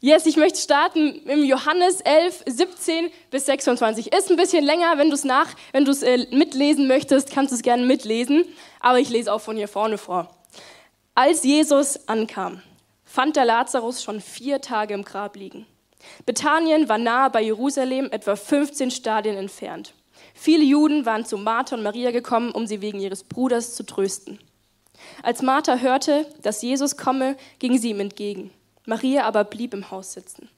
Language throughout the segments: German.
Yes, ich möchte starten im Johannes 11, 17 bis 26. Ist ein bisschen länger, wenn du es nach, wenn du es äh, mitlesen möchtest, kannst du es gerne mitlesen, aber ich lese auch von hier vorne vor. Als Jesus ankam, fand der Lazarus schon vier Tage im Grab liegen. Bethanien war nahe bei Jerusalem, etwa 15 Stadien entfernt. Viele Juden waren zu Martha und Maria gekommen, um sie wegen ihres Bruders zu trösten. Als Martha hörte, dass Jesus komme, ging sie ihm entgegen. Maria aber blieb im Haus sitzen.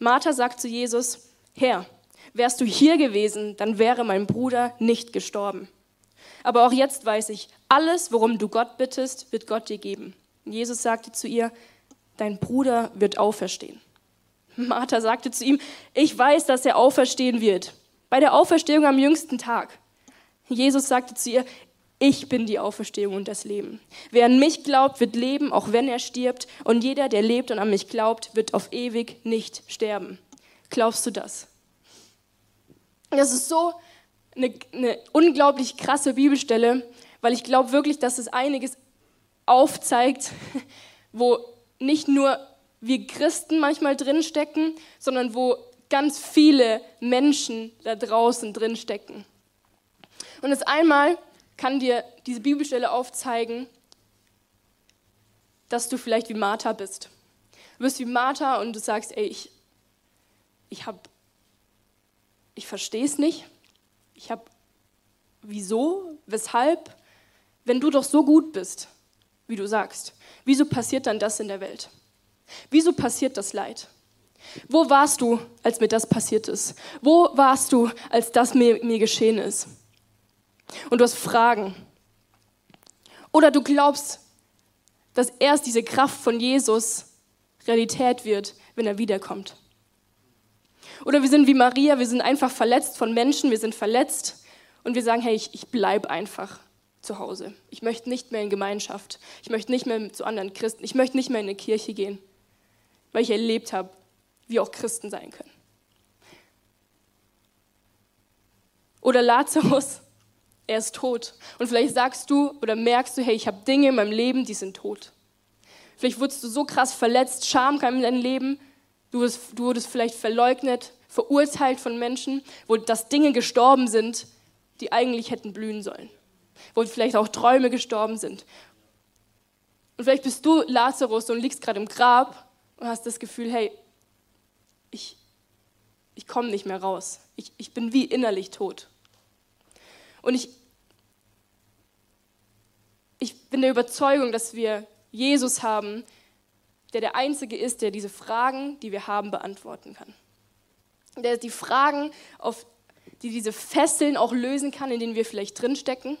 Martha sagt zu Jesus, Herr, wärst du hier gewesen, dann wäre mein Bruder nicht gestorben. Aber auch jetzt weiß ich, alles, worum du Gott bittest, wird Gott dir geben. Jesus sagte zu ihr, dein Bruder wird auferstehen. Martha sagte zu ihm, ich weiß, dass er auferstehen wird, bei der Auferstehung am jüngsten Tag. Jesus sagte zu ihr, ich bin die Auferstehung und das Leben. Wer an mich glaubt, wird leben, auch wenn er stirbt. Und jeder, der lebt und an mich glaubt, wird auf ewig nicht sterben. Glaubst du das? Das ist so eine, eine unglaublich krasse Bibelstelle, weil ich glaube wirklich, dass es einiges aufzeigt, wo nicht nur wir Christen manchmal drinstecken, sondern wo ganz viele Menschen da draußen drinstecken. Und das einmal kann dir diese Bibelstelle aufzeigen, dass du vielleicht wie Martha bist. Du bist wie Martha und du sagst, ey, ich, ich habe, ich verstehe es nicht. Ich habe, wieso, weshalb, wenn du doch so gut bist, wie du sagst, wieso passiert dann das in der Welt? Wieso passiert das Leid? Wo warst du, als mir das passiert ist? Wo warst du, als das mir, mir geschehen ist? Und du hast Fragen. Oder du glaubst, dass erst diese Kraft von Jesus Realität wird, wenn er wiederkommt. Oder wir sind wie Maria, wir sind einfach verletzt von Menschen, wir sind verletzt und wir sagen, hey, ich, ich bleibe einfach zu Hause. Ich möchte nicht mehr in Gemeinschaft. Ich möchte nicht mehr zu anderen Christen. Ich möchte nicht mehr in eine Kirche gehen, weil ich erlebt habe, wie auch Christen sein können. Oder Lazarus, er ist tot. Und vielleicht sagst du oder merkst du, hey, ich habe Dinge in meinem Leben, die sind tot. Vielleicht wurdest du so krass verletzt, Scham kam in dein Leben, du wurdest, du wurdest vielleicht verleugnet, verurteilt von Menschen, wo das Dinge gestorben sind, die eigentlich hätten blühen sollen. Wo vielleicht auch Träume gestorben sind. Und vielleicht bist du Lazarus und liegst gerade im Grab und hast das Gefühl, hey, ich, ich komme nicht mehr raus. Ich, ich bin wie innerlich tot. Und ich, ich bin der Überzeugung, dass wir Jesus haben, der der Einzige ist, der diese Fragen, die wir haben, beantworten kann. Der die Fragen, auf, die diese Fesseln auch lösen kann, in denen wir vielleicht drinstecken.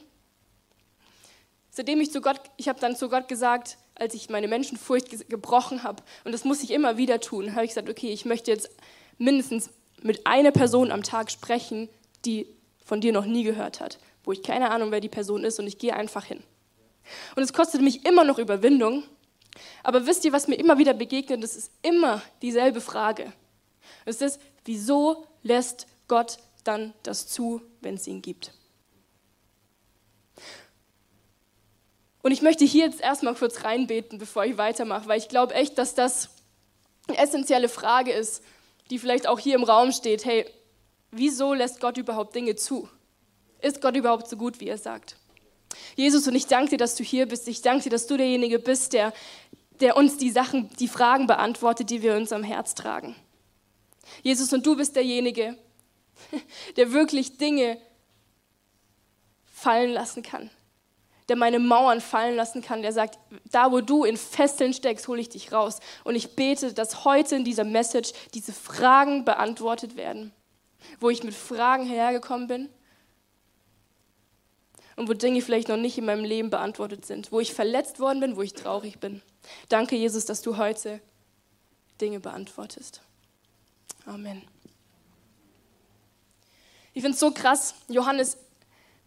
Seitdem ich zu Gott, ich habe dann zu Gott gesagt, als ich meine Menschenfurcht gebrochen habe, und das muss ich immer wieder tun, habe ich gesagt, okay, ich möchte jetzt mindestens mit einer Person am Tag sprechen, die von dir noch nie gehört hat, wo ich keine Ahnung, wer die Person ist, und ich gehe einfach hin. Und es kostet mich immer noch Überwindung. Aber wisst ihr, was mir immer wieder begegnet? Das ist immer dieselbe Frage. Es ist, wieso lässt Gott dann das zu, wenn es ihn gibt? Und ich möchte hier jetzt erstmal kurz reinbeten, bevor ich weitermache, weil ich glaube echt, dass das eine essentielle Frage ist, die vielleicht auch hier im Raum steht. Hey, wieso lässt Gott überhaupt Dinge zu? Ist Gott überhaupt so gut, wie er sagt? Jesus, und ich danke dir, dass du hier bist. Ich danke dir, dass du derjenige bist, der, der uns die Sachen, die Fragen beantwortet, die wir in unserem Herz tragen. Jesus, und du bist derjenige, der wirklich Dinge fallen lassen kann, der meine Mauern fallen lassen kann, der sagt, da wo du in Fesseln steckst, hole ich dich raus. Und ich bete, dass heute in dieser Message diese Fragen beantwortet werden, wo ich mit Fragen hergekommen bin und wo Dinge vielleicht noch nicht in meinem Leben beantwortet sind, wo ich verletzt worden bin, wo ich traurig bin. Danke, Jesus, dass du heute Dinge beantwortest. Amen. Ich finde es so krass, Johannes,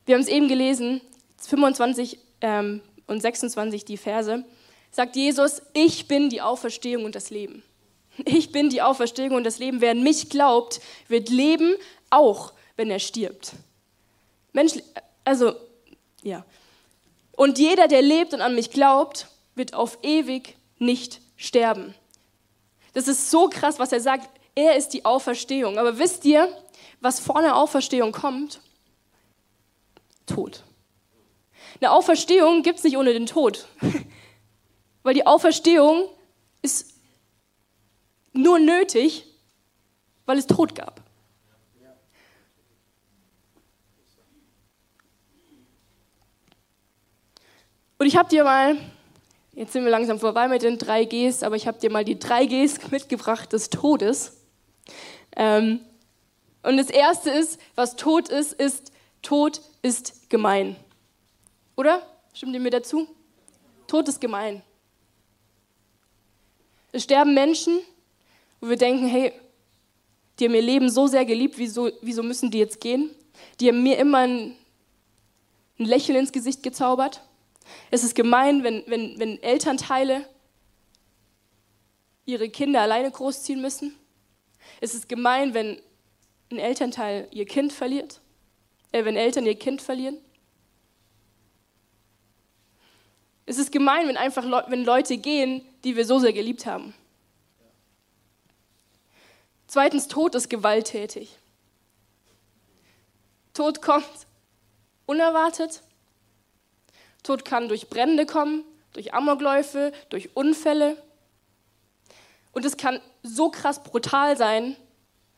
wir haben es eben gelesen, 25 ähm, und 26 die Verse, sagt Jesus, ich bin die Auferstehung und das Leben. Ich bin die Auferstehung und das Leben. Wer an mich glaubt, wird leben, auch wenn er stirbt. Mensch, also ja. Und jeder, der lebt und an mich glaubt, wird auf ewig nicht sterben. Das ist so krass, was er sagt. Er ist die Auferstehung. Aber wisst ihr, was vor einer Auferstehung kommt? Tod. Eine Auferstehung gibt es nicht ohne den Tod. Weil die Auferstehung ist nur nötig, weil es Tod gab. Und ich habe dir mal, jetzt sind wir langsam vorbei mit den drei Gs, aber ich habe dir mal die drei Gs mitgebracht des Todes. Ähm, und das erste ist, was Tod ist, ist, Tod ist gemein. Oder? Stimmt ihr mir dazu? Tod ist gemein. Es sterben Menschen, wo wir denken, hey, die haben ihr Leben so sehr geliebt, wieso, wieso müssen die jetzt gehen? Die haben mir immer ein, ein Lächeln ins Gesicht gezaubert. Es ist gemein, wenn, wenn, wenn Elternteile ihre Kinder alleine großziehen müssen. Es ist gemein, wenn ein Elternteil ihr Kind verliert, äh, wenn Eltern ihr Kind verlieren. Es ist gemein, wenn einfach Le wenn Leute gehen, die wir so sehr geliebt haben. Zweitens, Tod ist gewalttätig. Tod kommt unerwartet Tod kann durch Brände kommen, durch Amokläufe, durch Unfälle. Und es kann so krass brutal sein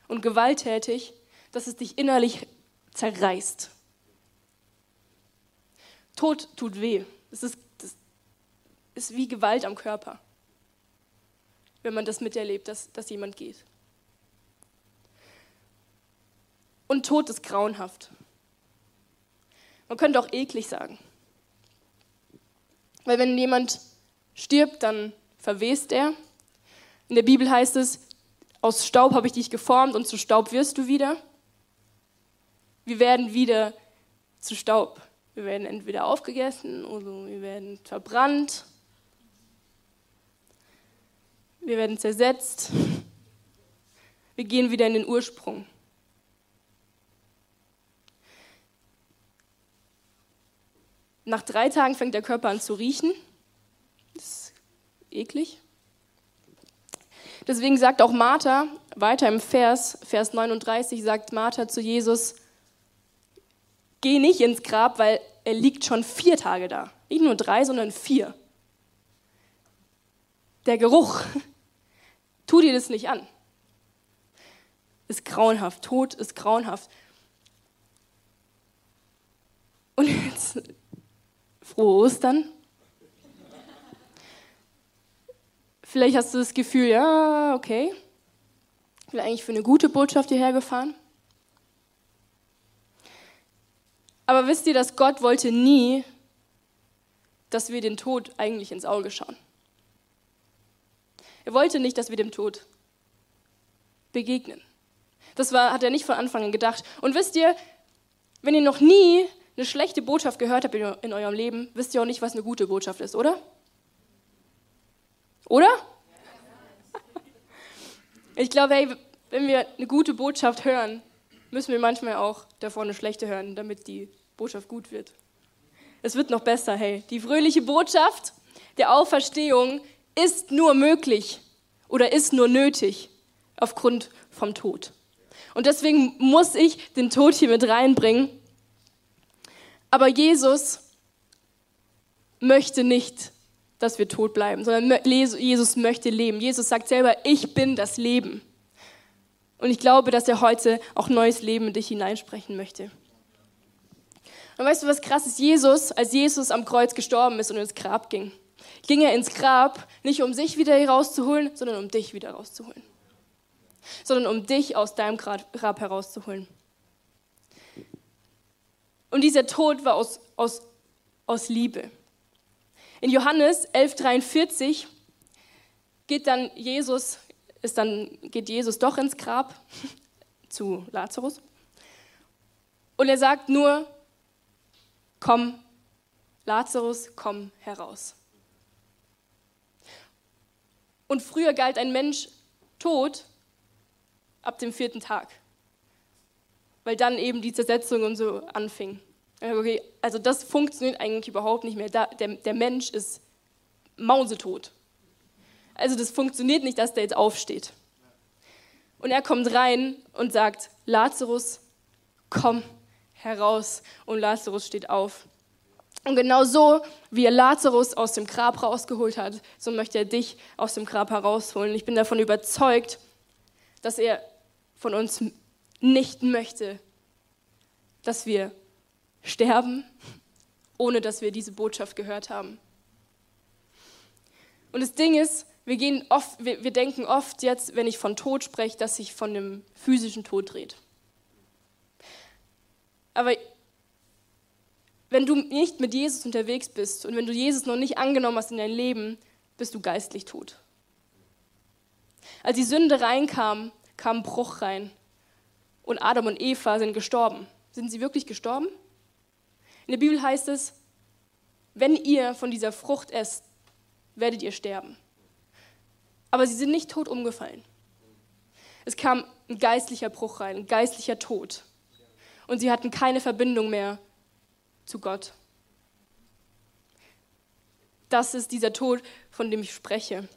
und gewalttätig, dass es dich innerlich zerreißt. Tod tut weh. Es ist, das ist wie Gewalt am Körper, wenn man das miterlebt, dass, dass jemand geht. Und Tod ist grauenhaft. Man könnte auch eklig sagen. Weil wenn jemand stirbt, dann verwest er. In der Bibel heißt es, aus Staub habe ich dich geformt und zu Staub wirst du wieder. Wir werden wieder zu Staub. Wir werden entweder aufgegessen oder wir werden verbrannt. Wir werden zersetzt. Wir gehen wieder in den Ursprung. Nach drei Tagen fängt der Körper an zu riechen. Das ist eklig. Deswegen sagt auch Martha, weiter im Vers, Vers 39, sagt Martha zu Jesus, geh nicht ins Grab, weil er liegt schon vier Tage da. Nicht nur drei, sondern vier. Der Geruch, tu dir das nicht an. Ist grauenhaft, Tod ist grauenhaft. Und Frohe Ostern. Vielleicht hast du das Gefühl, ja, okay, ich bin eigentlich für eine gute Botschaft hierher gefahren. Aber wisst ihr, dass Gott wollte nie, dass wir den Tod eigentlich ins Auge schauen. Er wollte nicht, dass wir dem Tod begegnen. Das war, hat er nicht von Anfang an gedacht. Und wisst ihr, wenn ihr noch nie eine schlechte Botschaft gehört habt in eurem Leben, wisst ihr auch nicht, was eine gute Botschaft ist, oder? Oder? Ich glaube, hey, wenn wir eine gute Botschaft hören, müssen wir manchmal auch davor eine schlechte hören, damit die Botschaft gut wird. Es wird noch besser, hey. Die fröhliche Botschaft der Auferstehung ist nur möglich oder ist nur nötig aufgrund vom Tod. Und deswegen muss ich den Tod hier mit reinbringen, aber Jesus möchte nicht, dass wir tot bleiben, sondern Jesus möchte leben. Jesus sagt selber, ich bin das Leben. Und ich glaube, dass er heute auch neues Leben in dich hineinsprechen möchte. Und weißt du, was krass ist? Jesus, als Jesus am Kreuz gestorben ist und ins Grab ging, ging er ins Grab nicht um sich wieder herauszuholen, sondern um dich wieder herauszuholen. Sondern um dich aus deinem Grab herauszuholen. Und dieser Tod war aus, aus, aus Liebe. In Johannes 11,43 geht dann Jesus, ist dann, geht Jesus doch ins Grab zu Lazarus. Und er sagt nur, komm, Lazarus, komm heraus. Und früher galt ein Mensch tot ab dem vierten Tag weil dann eben die Zersetzung und so anfing. Okay, also das funktioniert eigentlich überhaupt nicht mehr. Da, der, der Mensch ist mausetot. Also das funktioniert nicht, dass der jetzt aufsteht. Und er kommt rein und sagt, Lazarus, komm heraus. Und Lazarus steht auf. Und genau so, wie er Lazarus aus dem Grab rausgeholt hat, so möchte er dich aus dem Grab herausholen. Ich bin davon überzeugt, dass er von uns nicht möchte, dass wir sterben, ohne dass wir diese Botschaft gehört haben. Und das Ding ist, wir, gehen oft, wir, wir denken oft jetzt, wenn ich von Tod spreche, dass sich von einem physischen Tod dreht. Aber wenn du nicht mit Jesus unterwegs bist und wenn du Jesus noch nicht angenommen hast in dein Leben, bist du geistlich tot. Als die Sünde reinkam, kam Bruch rein und Adam und Eva sind gestorben. Sind sie wirklich gestorben? In der Bibel heißt es, wenn ihr von dieser Frucht esst, werdet ihr sterben. Aber sie sind nicht tot umgefallen. Es kam ein geistlicher Bruch rein, ein geistlicher Tod. Und sie hatten keine Verbindung mehr zu Gott. Das ist dieser Tod, von dem ich spreche.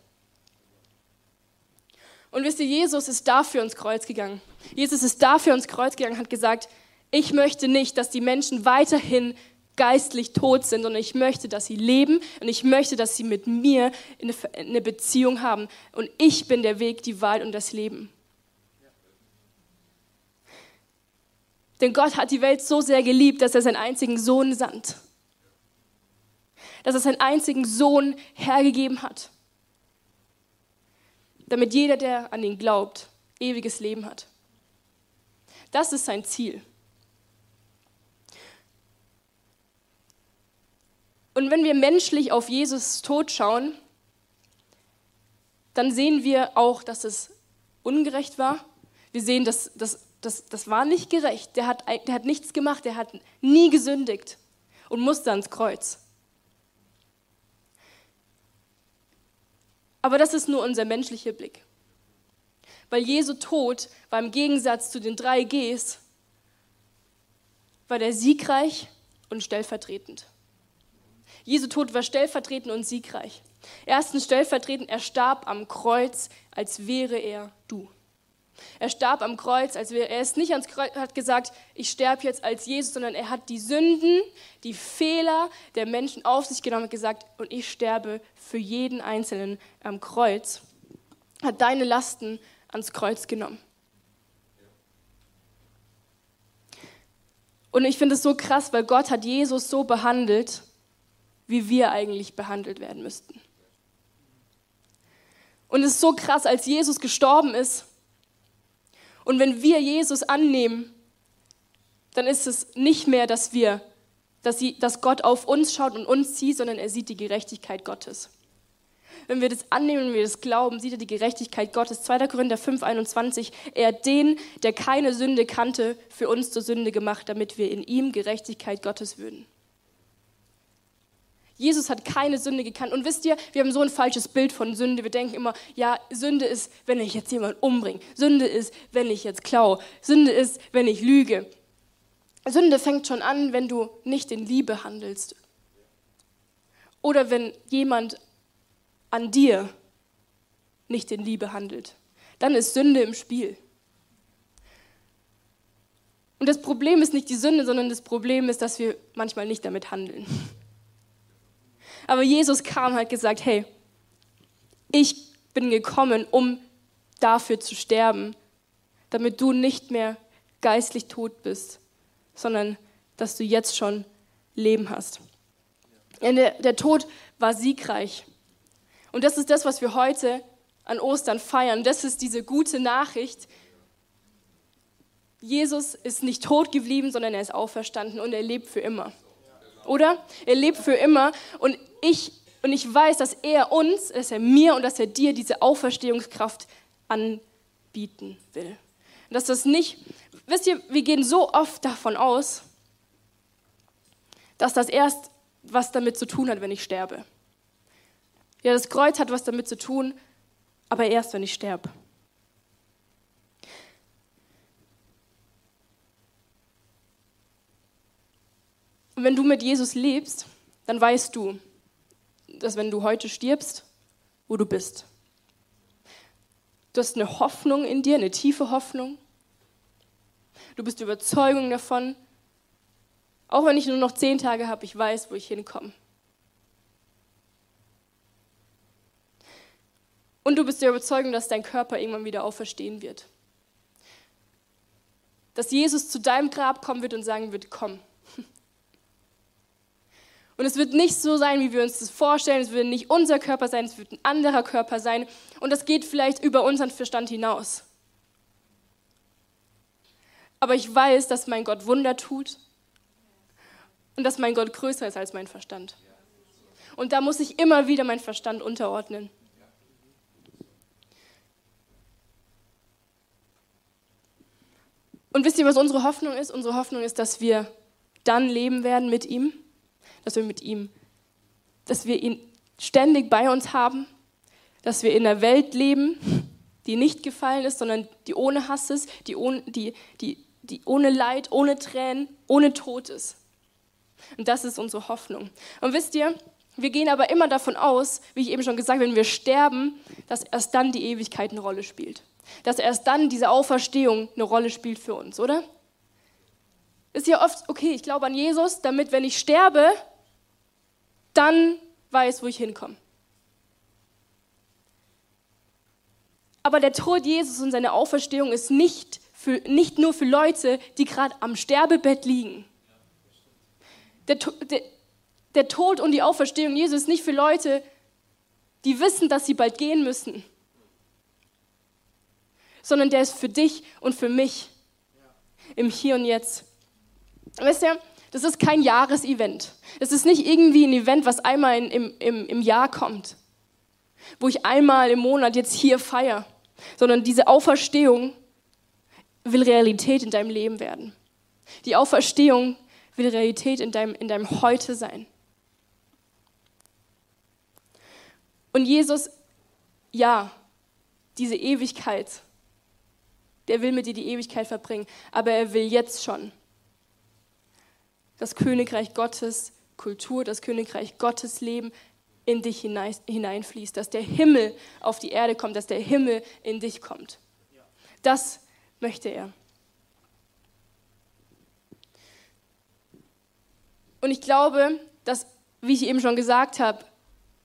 Und wisst ihr, Jesus ist dafür ins Kreuz gegangen. Jesus ist dafür ins Kreuz gegangen, hat gesagt, ich möchte nicht, dass die Menschen weiterhin geistlich tot sind, sondern ich möchte, dass sie leben und ich möchte, dass sie mit mir eine Beziehung haben. Und ich bin der Weg, die Wahl und das Leben. Denn Gott hat die Welt so sehr geliebt, dass er seinen einzigen Sohn sandt. Dass er seinen einzigen Sohn hergegeben hat. Damit jeder, der an ihn glaubt, ewiges Leben hat. Das ist sein Ziel. Und wenn wir menschlich auf Jesus Tod schauen, dann sehen wir auch, dass es ungerecht war. Wir sehen, dass, dass das, das war nicht gerecht. Der hat, der hat nichts gemacht, der hat nie gesündigt und musste ans Kreuz. Aber das ist nur unser menschlicher Blick. Weil Jesu Tod war im Gegensatz zu den drei Gs, war der siegreich und stellvertretend. Jesu Tod war stellvertretend und siegreich. Erstens stellvertretend, er starb am Kreuz, als wäre er du. Er starb am Kreuz, als wäre er ist nicht ans Kreuz, hat gesagt, ich sterbe jetzt als Jesus, sondern er hat die Sünden, die Fehler der Menschen auf sich genommen und gesagt, und ich sterbe für jeden Einzelnen am Kreuz. Hat deine Lasten ans Kreuz genommen. Und ich finde es so krass, weil Gott hat Jesus so behandelt, wie wir eigentlich behandelt werden müssten. Und es ist so krass, als Jesus gestorben ist, und wenn wir Jesus annehmen, dann ist es nicht mehr, dass wir, dass, sie, dass Gott auf uns schaut und uns sieht, sondern er sieht die Gerechtigkeit Gottes. Wenn wir das annehmen, wenn wir das glauben, sieht er die Gerechtigkeit Gottes. 2. Korinther 5, 21. Er hat den, der keine Sünde kannte, für uns zur Sünde gemacht, damit wir in ihm Gerechtigkeit Gottes würden. Jesus hat keine Sünde gekannt. Und wisst ihr, wir haben so ein falsches Bild von Sünde. Wir denken immer, ja, Sünde ist, wenn ich jetzt jemanden umbringe. Sünde ist, wenn ich jetzt klaue. Sünde ist, wenn ich lüge. Sünde fängt schon an, wenn du nicht in Liebe handelst. Oder wenn jemand an dir nicht in Liebe handelt. Dann ist Sünde im Spiel. Und das Problem ist nicht die Sünde, sondern das Problem ist, dass wir manchmal nicht damit handeln. Aber Jesus kam und hat gesagt, hey, ich bin gekommen, um dafür zu sterben, damit du nicht mehr geistlich tot bist, sondern dass du jetzt schon Leben hast. Der, der Tod war siegreich. Und das ist das, was wir heute an Ostern feiern. Das ist diese gute Nachricht. Jesus ist nicht tot geblieben, sondern er ist auferstanden und er lebt für immer. Oder? Er lebt für immer. Und ich, und ich weiß, dass er uns, dass er mir und dass er dir diese Auferstehungskraft anbieten will. Und dass das nicht, wisst ihr, wir gehen so oft davon aus, dass das erst was damit zu tun hat, wenn ich sterbe. Ja, das Kreuz hat was damit zu tun, aber erst, wenn ich sterbe. Und wenn du mit Jesus lebst, dann weißt du, dass wenn du heute stirbst, wo du bist. Du hast eine Hoffnung in dir, eine tiefe Hoffnung. Du bist Überzeugung davon, auch wenn ich nur noch zehn Tage habe, ich weiß, wo ich hinkomme. Und du bist der Überzeugung, dass dein Körper irgendwann wieder auferstehen wird. Dass Jesus zu deinem Grab kommen wird und sagen wird, komm. Und es wird nicht so sein, wie wir uns das vorstellen. Es wird nicht unser Körper sein, es wird ein anderer Körper sein. Und das geht vielleicht über unseren Verstand hinaus. Aber ich weiß, dass mein Gott Wunder tut und dass mein Gott größer ist als mein Verstand. Und da muss ich immer wieder meinen Verstand unterordnen. Und wisst ihr, was unsere Hoffnung ist? Unsere Hoffnung ist, dass wir dann leben werden mit ihm, dass wir mit ihm, dass wir ihn ständig bei uns haben, dass wir in einer Welt leben, die nicht gefallen ist, sondern die ohne Hass ist, die ohne, die, die, die ohne Leid, ohne Tränen, ohne Tod ist. Und das ist unsere Hoffnung. Und wisst ihr, wir gehen aber immer davon aus, wie ich eben schon gesagt habe, wenn wir sterben, dass erst dann die Ewigkeit eine Rolle spielt dass erst dann diese Auferstehung eine Rolle spielt für uns, oder? Ist ja oft, okay, ich glaube an Jesus, damit, wenn ich sterbe, dann weiß, wo ich hinkomme. Aber der Tod Jesus und seine Auferstehung ist nicht, für, nicht nur für Leute, die gerade am Sterbebett liegen. Der, der, der Tod und die Auferstehung Jesus ist nicht für Leute, die wissen, dass sie bald gehen müssen sondern der ist für dich und für mich im Hier und Jetzt. Weißt du, das ist kein Jahresevent. Es ist nicht irgendwie ein Event, was einmal in, im, im, im Jahr kommt, wo ich einmal im Monat jetzt hier feiere, sondern diese Auferstehung will Realität in deinem Leben werden. Die Auferstehung will Realität in deinem, in deinem Heute sein. Und Jesus, ja, diese Ewigkeit, der will mit dir die Ewigkeit verbringen, aber er will jetzt schon das Königreich Gottes Kultur, das Königreich Gottes Leben in dich hineinfließt, dass der Himmel auf die Erde kommt, dass der Himmel in dich kommt. Das möchte er. Und ich glaube, dass, wie ich eben schon gesagt habe,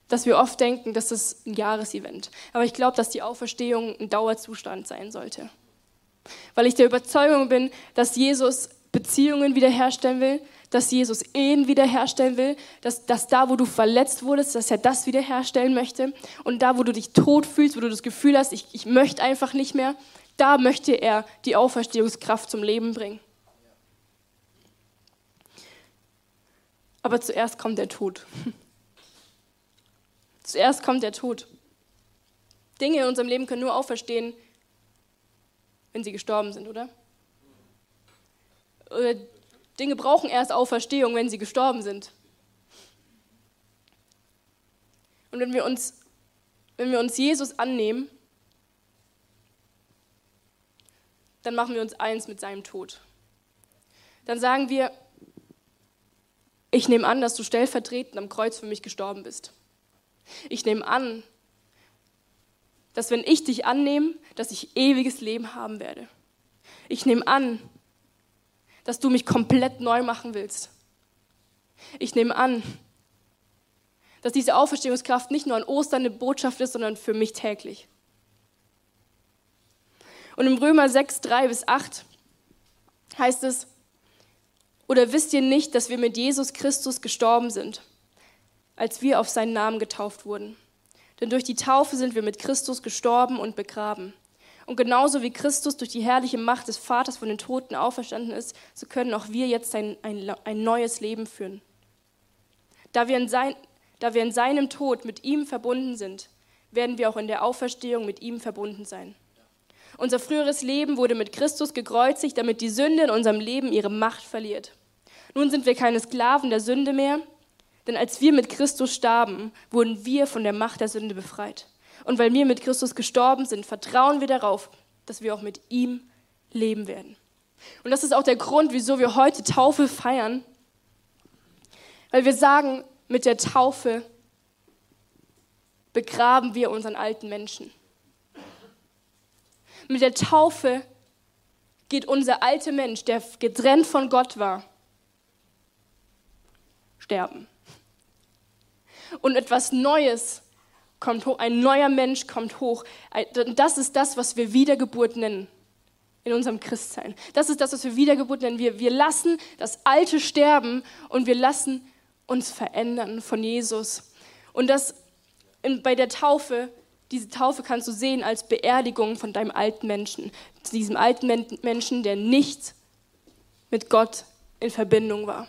dass wir oft denken, das ist ein Jahresevent. Aber ich glaube, dass die Auferstehung ein Dauerzustand sein sollte. Weil ich der Überzeugung bin, dass Jesus Beziehungen wiederherstellen will, dass Jesus Ehen wiederherstellen will, dass, dass da, wo du verletzt wurdest, dass er das wiederherstellen möchte. Und da, wo du dich tot fühlst, wo du das Gefühl hast, ich, ich möchte einfach nicht mehr, da möchte er die Auferstehungskraft zum Leben bringen. Aber zuerst kommt der Tod. Zuerst kommt der Tod. Dinge in unserem Leben können nur auferstehen, wenn sie gestorben sind, oder? Oder Dinge brauchen erst Auferstehung, wenn sie gestorben sind. Und wenn wir uns, wenn wir uns Jesus annehmen, dann machen wir uns eins mit seinem Tod. Dann sagen wir, ich nehme an, dass du stellvertretend am Kreuz für mich gestorben bist. Ich nehme an, dass wenn ich dich annehme, dass ich ewiges Leben haben werde. Ich nehme an, dass du mich komplett neu machen willst. Ich nehme an, dass diese Auferstehungskraft nicht nur an Ostern eine Botschaft ist, sondern für mich täglich. Und im Römer 6, 3 bis 8 heißt es, oder wisst ihr nicht, dass wir mit Jesus Christus gestorben sind, als wir auf seinen Namen getauft wurden? Denn durch die Taufe sind wir mit Christus gestorben und begraben. Und genauso wie Christus durch die herrliche Macht des Vaters von den Toten auferstanden ist, so können auch wir jetzt ein, ein, ein neues Leben führen. Da wir, in sein, da wir in seinem Tod mit ihm verbunden sind, werden wir auch in der Auferstehung mit ihm verbunden sein. Unser früheres Leben wurde mit Christus gekreuzigt, damit die Sünde in unserem Leben ihre Macht verliert. Nun sind wir keine Sklaven der Sünde mehr, denn als wir mit Christus starben, wurden wir von der Macht der Sünde befreit. Und weil wir mit Christus gestorben sind, vertrauen wir darauf, dass wir auch mit ihm leben werden. Und das ist auch der Grund, wieso wir heute Taufe feiern. Weil wir sagen, mit der Taufe begraben wir unseren alten Menschen. Mit der Taufe geht unser alter Mensch, der getrennt von Gott war, sterben. Und etwas Neues kommt hoch, ein neuer Mensch kommt hoch. Das ist das, was wir Wiedergeburt nennen in unserem Christsein. Das ist das, was wir Wiedergeburt nennen. Wir, wir lassen das Alte sterben und wir lassen uns verändern von Jesus. Und das in, bei der Taufe, diese Taufe kannst du sehen als Beerdigung von deinem alten Menschen. Diesem alten Menschen, der nicht mit Gott in Verbindung war.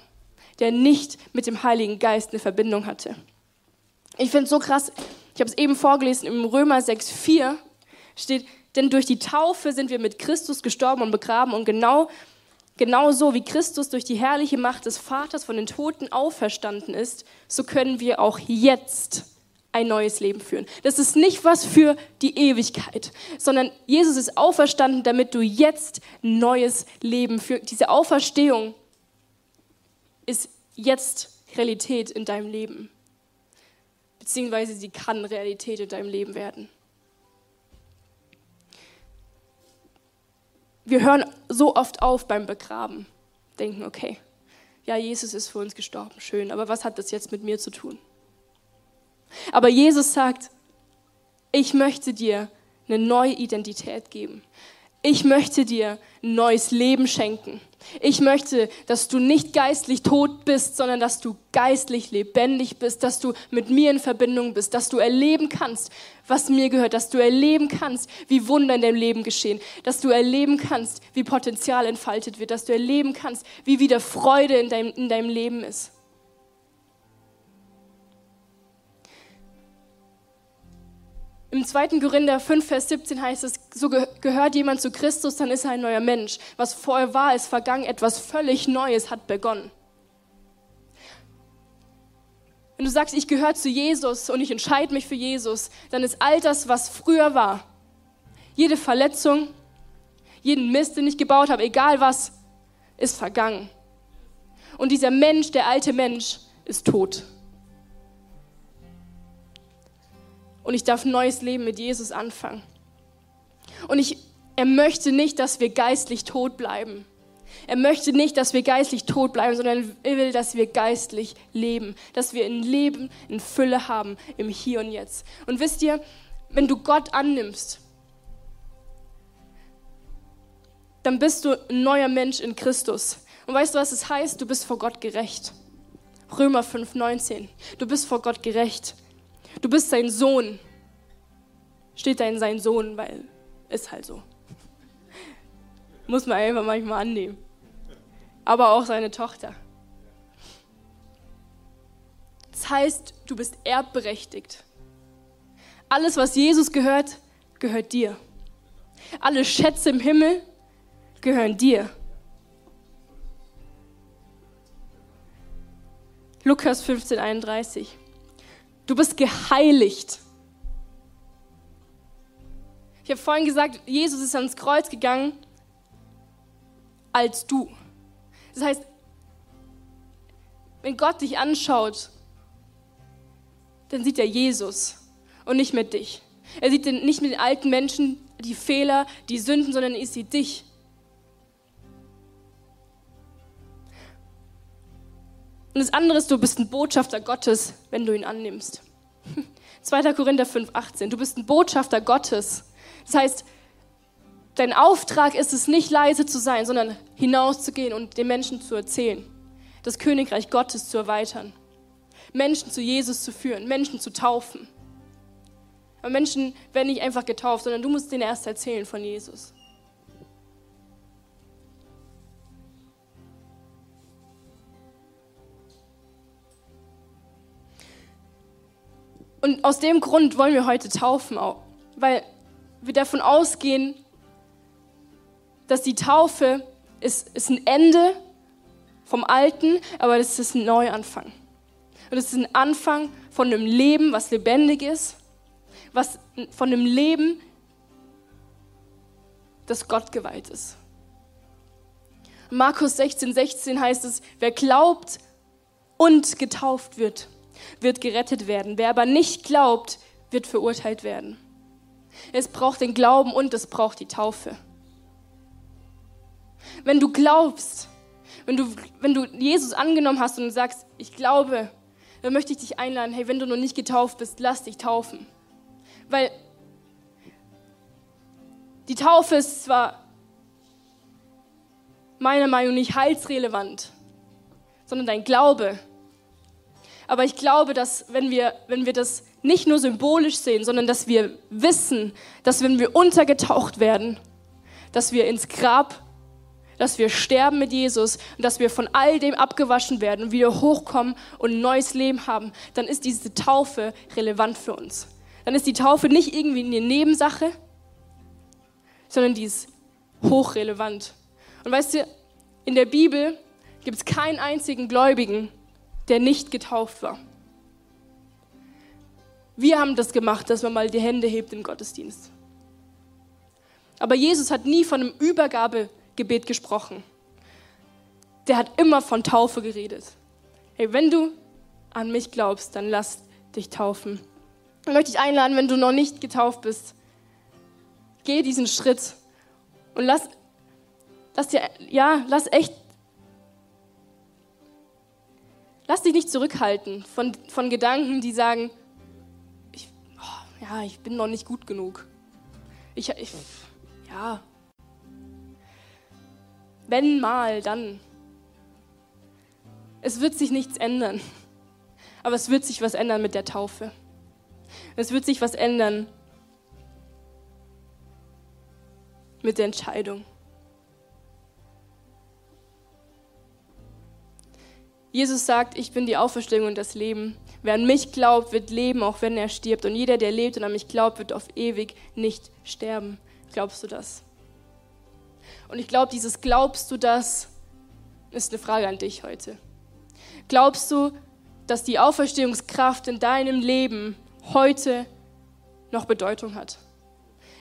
Der nicht mit dem Heiligen Geist eine Verbindung hatte. Ich finde es so krass, ich habe es eben vorgelesen, im Römer 6,4 steht, denn durch die Taufe sind wir mit Christus gestorben und begraben und genau, genau so wie Christus durch die herrliche Macht des Vaters von den Toten auferstanden ist, so können wir auch jetzt ein neues Leben führen. Das ist nicht was für die Ewigkeit, sondern Jesus ist auferstanden, damit du jetzt neues Leben führst. Diese Auferstehung ist jetzt Realität in deinem Leben beziehungsweise sie kann Realität in deinem Leben werden. Wir hören so oft auf beim Begraben, denken, okay, ja, Jesus ist für uns gestorben, schön, aber was hat das jetzt mit mir zu tun? Aber Jesus sagt, ich möchte dir eine neue Identität geben. Ich möchte dir ein neues Leben schenken. Ich möchte, dass du nicht geistlich tot bist, sondern dass du geistlich lebendig bist, dass du mit mir in Verbindung bist, dass du erleben kannst, was mir gehört, dass du erleben kannst, wie Wunder in deinem Leben geschehen, dass du erleben kannst, wie Potenzial entfaltet wird, dass du erleben kannst, wie wieder Freude in deinem, in deinem Leben ist. Im 2. Korinther 5, Vers 17 heißt es, so gehört jemand zu Christus, dann ist er ein neuer Mensch. Was vorher war, ist vergangen, etwas völlig Neues hat begonnen. Wenn du sagst, ich gehöre zu Jesus und ich entscheide mich für Jesus, dann ist all das, was früher war, jede Verletzung, jeden Mist, den ich gebaut habe, egal was, ist vergangen. Und dieser Mensch, der alte Mensch, ist tot. Und ich darf ein neues Leben mit Jesus anfangen. Und ich, er möchte nicht, dass wir geistlich tot bleiben. Er möchte nicht, dass wir geistlich tot bleiben, sondern er will, dass wir geistlich leben, dass wir ein Leben in Fülle haben im Hier und Jetzt. Und wisst ihr, wenn du Gott annimmst, dann bist du ein neuer Mensch in Christus. Und weißt du, was es das heißt? Du bist vor Gott gerecht. Römer 5,19. Du bist vor Gott gerecht. Du bist sein Sohn. Steht da in sein Sohn, weil ist halt so. Muss man einfach manchmal annehmen. Aber auch seine Tochter. Das heißt, du bist erbberechtigt. Alles, was Jesus gehört, gehört dir. Alle Schätze im Himmel gehören dir. Lukas 15, 31. Du bist geheiligt. Ich habe vorhin gesagt, Jesus ist ans Kreuz gegangen als du. Das heißt, wenn Gott dich anschaut, dann sieht er Jesus und nicht mehr dich. Er sieht nicht mit den alten Menschen die Fehler, die Sünden, sondern er sieht dich. Und das andere ist, du bist ein Botschafter Gottes, wenn du ihn annimmst. 2. Korinther 5, 18. Du bist ein Botschafter Gottes. Das heißt, dein Auftrag ist es nicht leise zu sein, sondern hinauszugehen und den Menschen zu erzählen. Das Königreich Gottes zu erweitern. Menschen zu Jesus zu führen, Menschen zu taufen. Aber Menschen werden nicht einfach getauft, sondern du musst denen erst erzählen von Jesus. Und aus dem Grund wollen wir heute taufen, weil wir davon ausgehen, dass die Taufe ist, ist ein Ende vom Alten, aber das ist ein Neuanfang. Und es ist ein Anfang von einem Leben, was lebendig ist, was, von einem Leben, das Gott geweiht ist. Markus 16, 16 heißt es, wer glaubt und getauft wird, wird gerettet werden. Wer aber nicht glaubt, wird verurteilt werden. Es braucht den Glauben und es braucht die Taufe. Wenn du glaubst, wenn du, wenn du Jesus angenommen hast und sagst, ich glaube, dann möchte ich dich einladen, hey, wenn du noch nicht getauft bist, lass dich taufen. Weil die Taufe ist zwar meiner Meinung nach nicht heilsrelevant, sondern dein Glaube. Aber ich glaube, dass wenn wir, wenn wir das nicht nur symbolisch sehen, sondern dass wir wissen, dass wenn wir untergetaucht werden, dass wir ins Grab, dass wir sterben mit Jesus und dass wir von all dem abgewaschen werden und wieder hochkommen und ein neues Leben haben, dann ist diese Taufe relevant für uns. Dann ist die Taufe nicht irgendwie eine Nebensache, sondern die ist hochrelevant. Und weißt du, in der Bibel gibt es keinen einzigen Gläubigen, der nicht getauft war. Wir haben das gemacht, dass man mal die Hände hebt im Gottesdienst. Aber Jesus hat nie von einem Übergabegebet gesprochen. Der hat immer von Taufe geredet. Hey, wenn du an mich glaubst, dann lass dich taufen. Ich möchte dich einladen, wenn du noch nicht getauft bist, geh diesen Schritt und lass, lass dir, ja, lass echt Lass dich nicht zurückhalten von, von Gedanken, die sagen, ich, oh, ja, ich bin noch nicht gut genug. Ich, ich, ja. Wenn mal, dann. Es wird sich nichts ändern. Aber es wird sich was ändern mit der Taufe. Es wird sich was ändern mit der Entscheidung. Jesus sagt, ich bin die Auferstehung und das Leben. Wer an mich glaubt, wird leben, auch wenn er stirbt. Und jeder, der lebt und an mich glaubt, wird auf ewig nicht sterben. Glaubst du das? Und ich glaube, dieses Glaubst du das ist eine Frage an dich heute. Glaubst du, dass die Auferstehungskraft in deinem Leben heute noch Bedeutung hat?